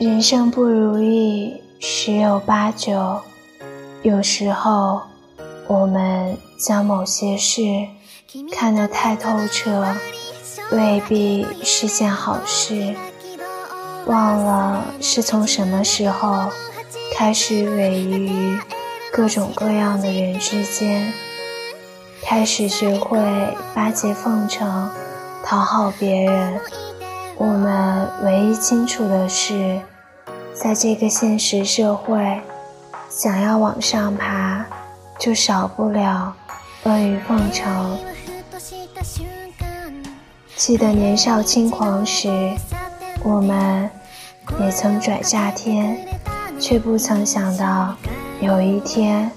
人生不如意十有八九，有时候我们将某些事看得太透彻，未必是件好事。忘了是从什么时候开始委于各种各样的人之间，开始学会巴结奉承，讨好别人。我们唯一清楚的是，在这个现实社会，想要往上爬，就少不了阿谀奉承。记得年少轻狂时，我们也曾转下天，却不曾想到有一天，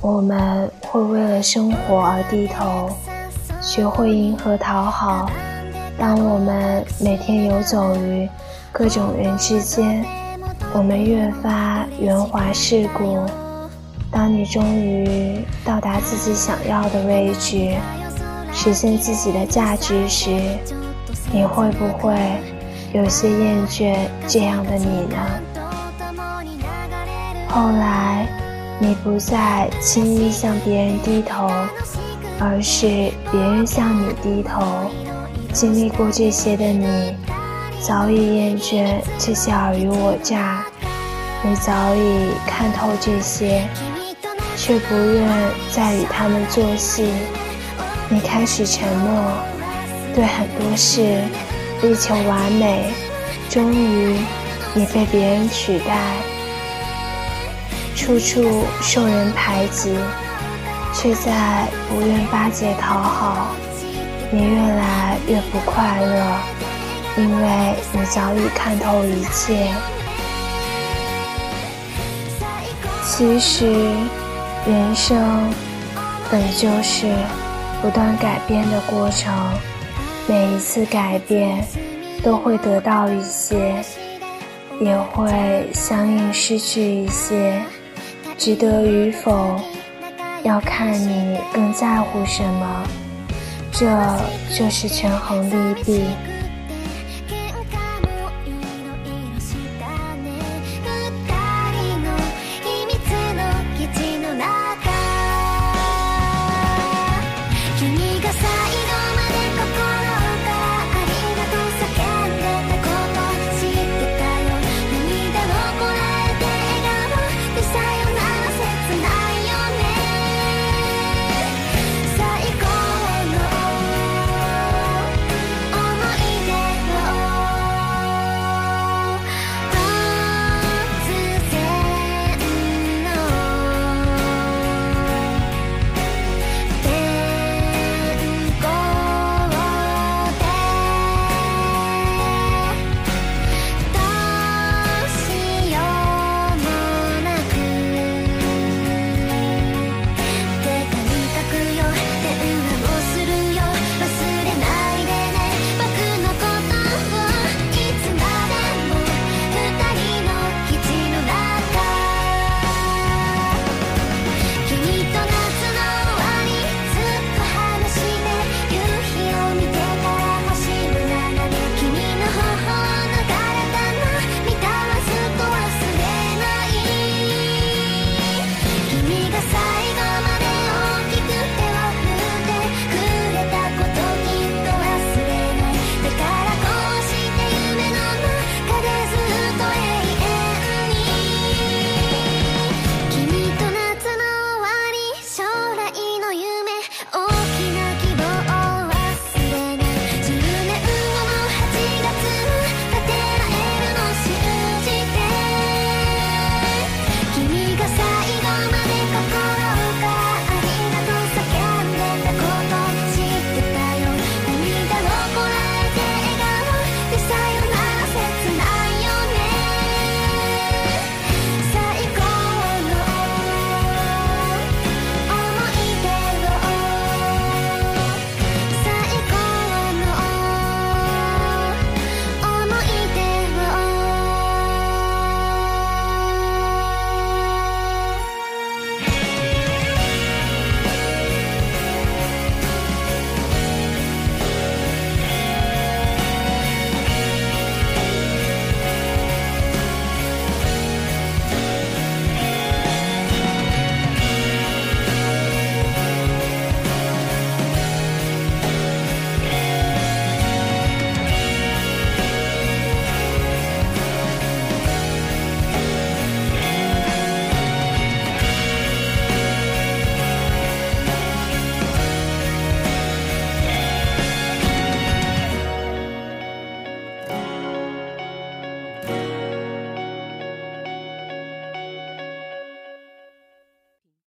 我们会为了生活而低头，学会迎合讨好。当我们每天游走于各种人之间，我们越发圆滑世故。当你终于到达自己想要的位置，实现自己的价值时，你会不会有些厌倦这样的你呢？后来，你不再轻易向别人低头，而是别人向你低头。经历过这些的你，早已厌倦这些尔虞我诈；你早已看透这些，却不愿再与他们做戏。你开始沉默，对很多事力求完美。终于，你被别人取代，处处受人排挤，却再不愿巴结讨好。你越来越不快乐，因为你早已看透一切。其实，人生本就是不断改变的过程，每一次改变都会得到一些，也会相应失去一些。值得与否，要看你更在乎什么。这就是权衡利弊。